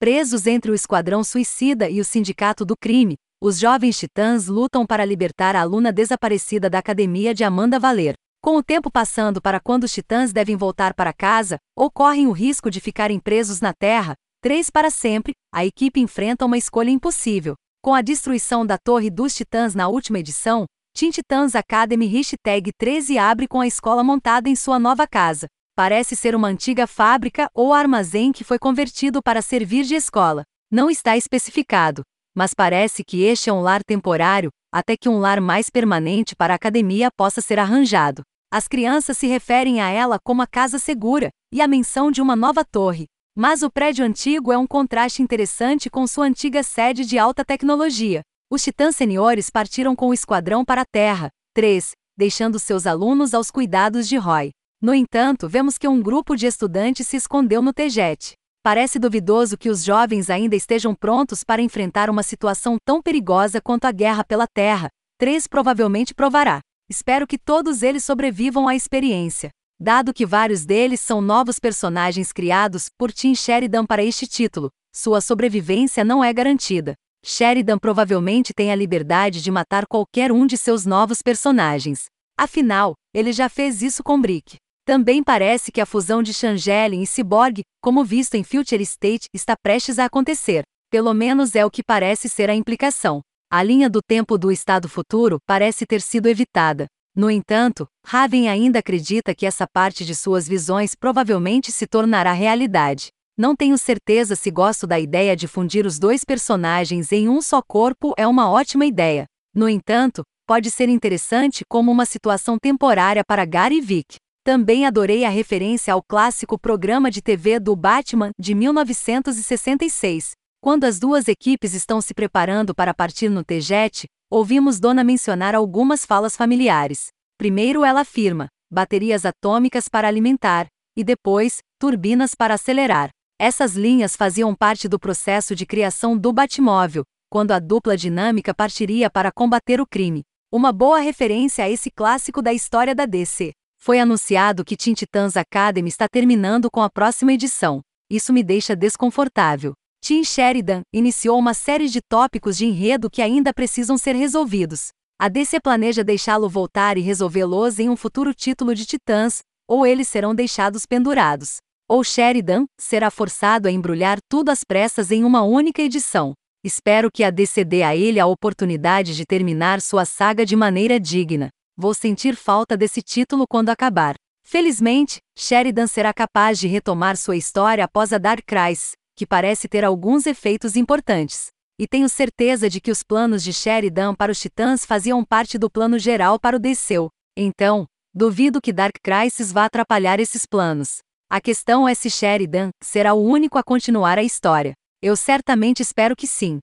Presos entre o Esquadrão Suicida e o Sindicato do Crime, os jovens titãs lutam para libertar a aluna desaparecida da academia de Amanda Valer. Com o tempo passando para quando os titãs devem voltar para casa, ou correm o risco de ficarem presos na Terra, três para sempre, a equipe enfrenta uma escolha impossível. Com a destruição da Torre dos Titãs na última edição, Teen Titans Academy Hashtag 13 abre com a escola montada em sua nova casa. Parece ser uma antiga fábrica ou armazém que foi convertido para servir de escola. Não está especificado, mas parece que este é um lar temporário, até que um lar mais permanente para a academia possa ser arranjado. As crianças se referem a ela como a casa segura e a menção de uma nova torre, mas o prédio antigo é um contraste interessante com sua antiga sede de alta tecnologia. Os titãs seniores partiram com o esquadrão para a Terra, 3, deixando seus alunos aos cuidados de Roy. No entanto, vemos que um grupo de estudantes se escondeu no Tejet. Parece duvidoso que os jovens ainda estejam prontos para enfrentar uma situação tão perigosa quanto a guerra pela Terra. 3 provavelmente provará. Espero que todos eles sobrevivam à experiência dado que vários deles são novos personagens criados por Tim Sheridan para este título, sua sobrevivência não é garantida. Sheridan provavelmente tem a liberdade de matar qualquer um de seus novos personagens. Afinal, ele já fez isso com Brick. Também parece que a fusão de Changeling e Cyborg, como visto em Future State, está prestes a acontecer. Pelo menos é o que parece ser a implicação. A linha do tempo do estado futuro parece ter sido evitada. No entanto, Raven ainda acredita que essa parte de suas visões provavelmente se tornará realidade. Não tenho certeza se gosto da ideia de fundir os dois personagens em um só corpo é uma ótima ideia. No entanto, pode ser interessante como uma situação temporária para Gary e Vic. Também adorei a referência ao clássico programa de TV do Batman de 1966. Quando as duas equipes estão se preparando para partir no T-Jet, ouvimos Dona mencionar algumas falas familiares. Primeiro ela afirma: baterias atômicas para alimentar, e depois, turbinas para acelerar. Essas linhas faziam parte do processo de criação do Batmóvel, quando a dupla dinâmica partiria para combater o crime. Uma boa referência a esse clássico da história da DC. Foi anunciado que Teen Titans Academy está terminando com a próxima edição. Isso me deixa desconfortável. Tim Sheridan iniciou uma série de tópicos de enredo que ainda precisam ser resolvidos. A DC planeja deixá-lo voltar e resolvê-los em um futuro título de Titãs, ou eles serão deixados pendurados. Ou Sheridan será forçado a embrulhar tudo às pressas em uma única edição. Espero que a DC dê a ele a oportunidade de terminar sua saga de maneira digna. Vou sentir falta desse título quando acabar. Felizmente, Sheridan será capaz de retomar sua história após a Dark Crisis, que parece ter alguns efeitos importantes. E tenho certeza de que os planos de Sheridan para os Titãs faziam parte do plano geral para o DCU. Então, duvido que Dark Crisis vá atrapalhar esses planos. A questão é se Sheridan será o único a continuar a história. Eu certamente espero que sim.